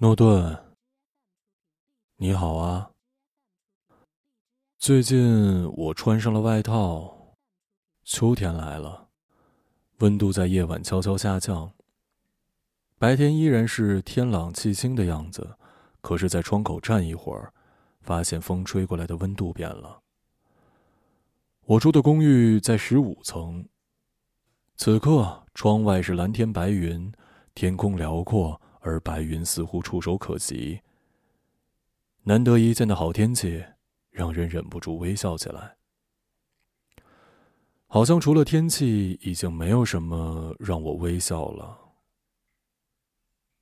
诺顿，你好啊。最近我穿上了外套，秋天来了，温度在夜晚悄悄下降。白天依然是天朗气清的样子，可是，在窗口站一会儿，发现风吹过来的温度变了。我住的公寓在十五层，此刻窗外是蓝天白云，天空辽阔。而白云似乎触手可及。难得一见的好天气，让人忍不住微笑起来。好像除了天气，已经没有什么让我微笑了。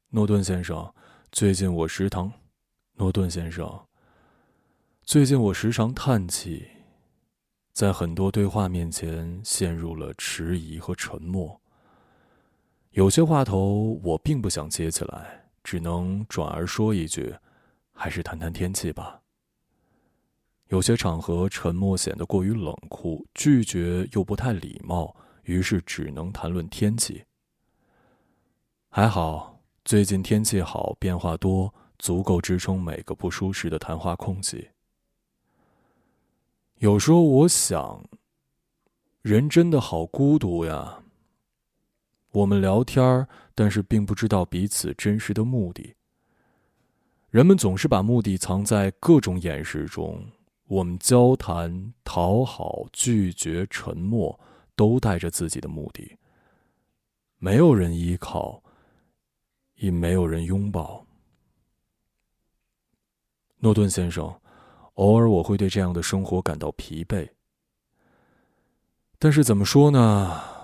诺顿先生，最近我时常……诺顿先生，最近我时常叹气，在很多对话面前陷入了迟疑和沉默。有些话头我并不想接起来，只能转而说一句：“还是谈谈天气吧。”有些场合沉默显得过于冷酷，拒绝又不太礼貌，于是只能谈论天气。还好，最近天气好，变化多，足够支撑每个不舒适的谈话空隙。有时候我想，人真的好孤独呀。我们聊天但是并不知道彼此真实的目的。人们总是把目的藏在各种掩饰中。我们交谈、讨好、拒绝、沉默，都带着自己的目的。没有人依靠，也没有人拥抱。诺顿先生，偶尔我会对这样的生活感到疲惫。但是怎么说呢？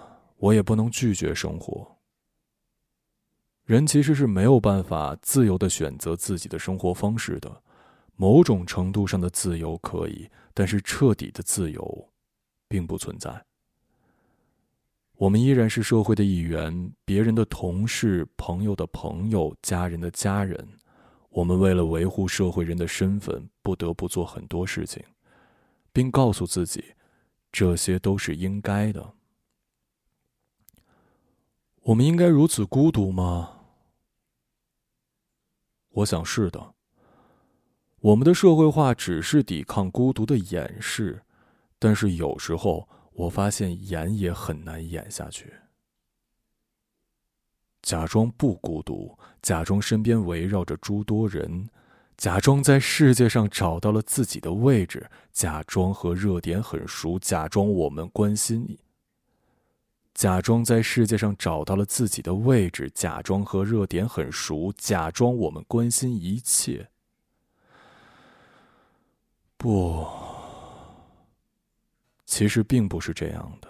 我也不能拒绝生活。人其实是没有办法自由的选择自己的生活方式的，某种程度上的自由可以，但是彻底的自由，并不存在。我们依然是社会的一员，别人的同事、朋友的朋友、家人的家人。我们为了维护社会人的身份，不得不做很多事情，并告诉自己，这些都是应该的。我们应该如此孤独吗？我想是的。我们的社会化只是抵抗孤独的掩饰，但是有时候我发现演也很难演下去。假装不孤独，假装身边围绕着诸多人，假装在世界上找到了自己的位置，假装和热点很熟，假装我们关心你。假装在世界上找到了自己的位置，假装和热点很熟，假装我们关心一切。不，其实并不是这样的。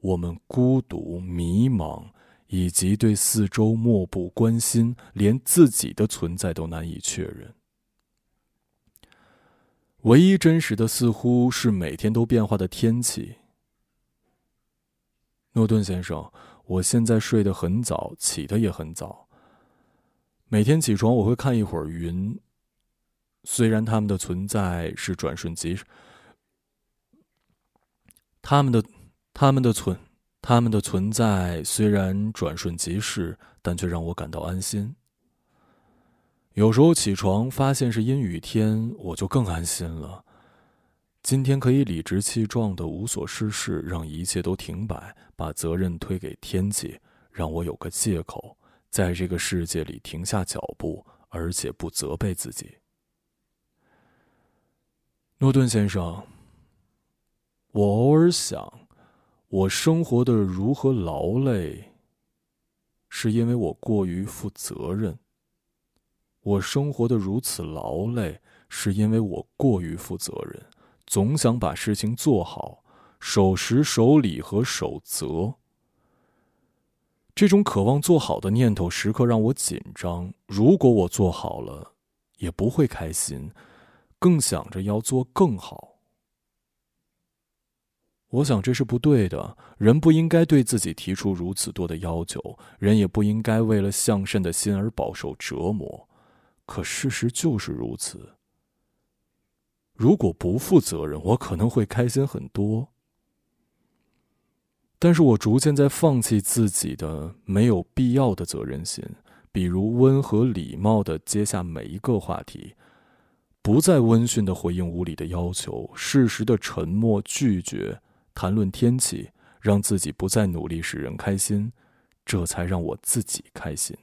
我们孤独、迷茫，以及对四周漠不关心，连自己的存在都难以确认。唯一真实的，似乎是每天都变化的天气。诺顿先生，我现在睡得很早，起的也很早。每天起床我会看一会儿云，虽然他们的存在是转瞬即逝，他们的、他们的存、他们的存在虽然转瞬即逝，但却让我感到安心。有时候起床发现是阴雨天，我就更安心了。今天可以理直气壮的无所事事，让一切都停摆，把责任推给天气，让我有个借口，在这个世界里停下脚步，而且不责备自己。诺顿先生，我偶尔想，我生活的如何劳累，是因为我过于负责任。我生活的如此劳累，是因为我过于负责任。总想把事情做好，守时、守礼和守则。这种渴望做好的念头时刻让我紧张。如果我做好了，也不会开心，更想着要做更好。我想这是不对的。人不应该对自己提出如此多的要求，人也不应该为了向善的心而饱受折磨。可事实就是如此。如果不负责任，我可能会开心很多。但是我逐渐在放弃自己的没有必要的责任心，比如温和礼貌的接下每一个话题，不再温驯的回应无理的要求，适时的沉默拒绝谈论天气，让自己不再努力使人开心，这才让我自己开心。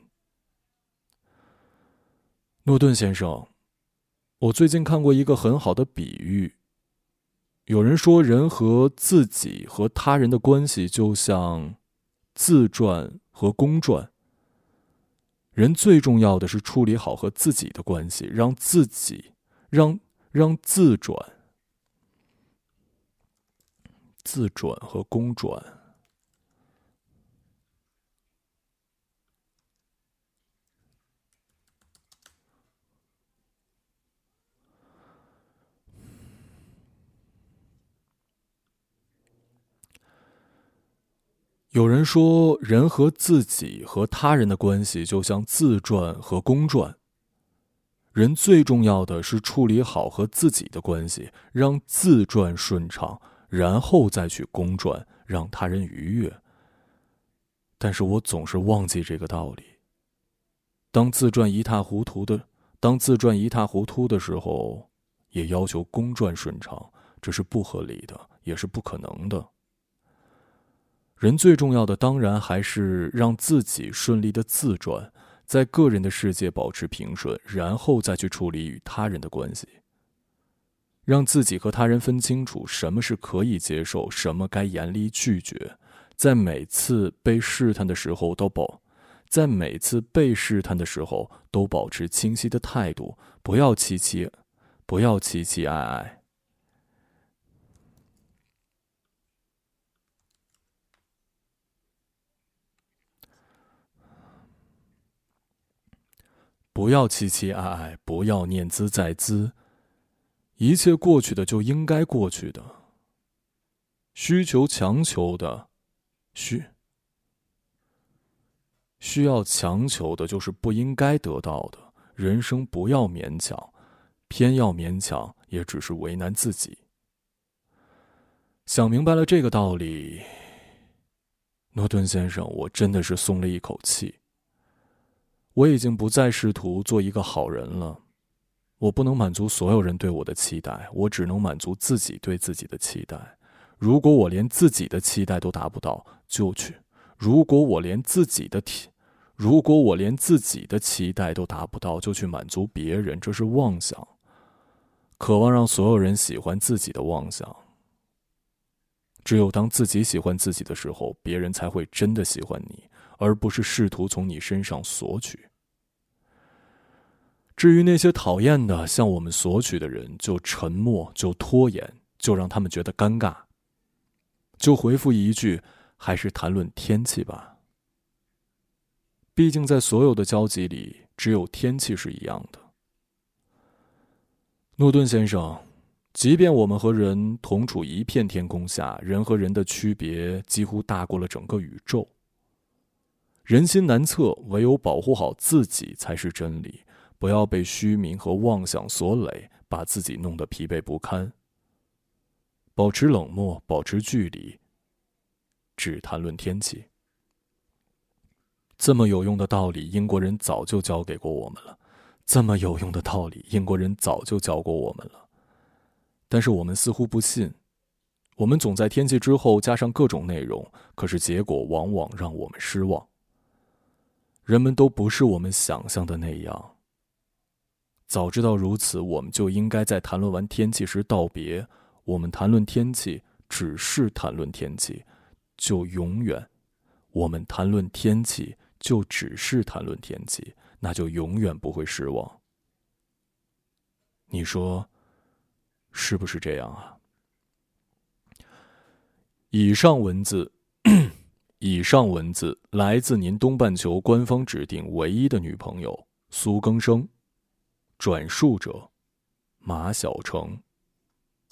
诺顿先生，我最近看过一个很好的比喻。有人说，人和自己和他人的关系就像自传和公传。人最重要的是处理好和自己的关系，让自己让让自转、自转和公转。有人说，人和自己和他人的关系就像自传和公传。人最重要的是处理好和自己的关系，让自传顺畅，然后再去公传，让他人愉悦。但是我总是忘记这个道理。当自传一塌糊涂的，当自传一塌糊涂的时候，也要求公传顺畅，这是不合理的，也是不可能的。人最重要的，当然还是让自己顺利的自转，在个人的世界保持平顺，然后再去处理与他人的关系。让自己和他人分清楚什么是可以接受，什么该严厉拒绝，在每次被试探的时候都保，在每次被试探的时候都保持清晰的态度，不要期期，不要期期爱爱。不要期期爱爱，不要念兹在兹。一切过去的就应该过去的。需求强求的，需需要强求的，就是不应该得到的。人生不要勉强，偏要勉强，也只是为难自己。想明白了这个道理，诺顿先生，我真的是松了一口气。我已经不再试图做一个好人了，我不能满足所有人对我的期待，我只能满足自己对自己的期待。如果我连自己的期待都达不到，就去；如果我连自己的体，如果我连自己的期待都达不到，就去满足别人，这是妄想。渴望让所有人喜欢自己的妄想。只有当自己喜欢自己的时候，别人才会真的喜欢你。而不是试图从你身上索取。至于那些讨厌的向我们索取的人，就沉默，就拖延，就让他们觉得尴尬，就回复一句：“还是谈论天气吧。”毕竟，在所有的交集里，只有天气是一样的。诺顿先生，即便我们和人同处一片天空下，人和人的区别几乎大过了整个宇宙。人心难测，唯有保护好自己才是真理。不要被虚名和妄想所累，把自己弄得疲惫不堪。保持冷漠，保持距离，只谈论天气。这么有用的道理，英国人早就教给过我们了。这么有用的道理，英国人早就教过我们了。但是我们似乎不信。我们总在天气之后加上各种内容，可是结果往往让我们失望。人们都不是我们想象的那样。早知道如此，我们就应该在谈论完天气时道别。我们谈论天气，只是谈论天气，就永远；我们谈论天气，就只是谈论天气，那就永远不会失望。你说，是不是这样啊？以上文字。以上文字来自您东半球官方指定唯一的女朋友苏更生，转述者马晓成。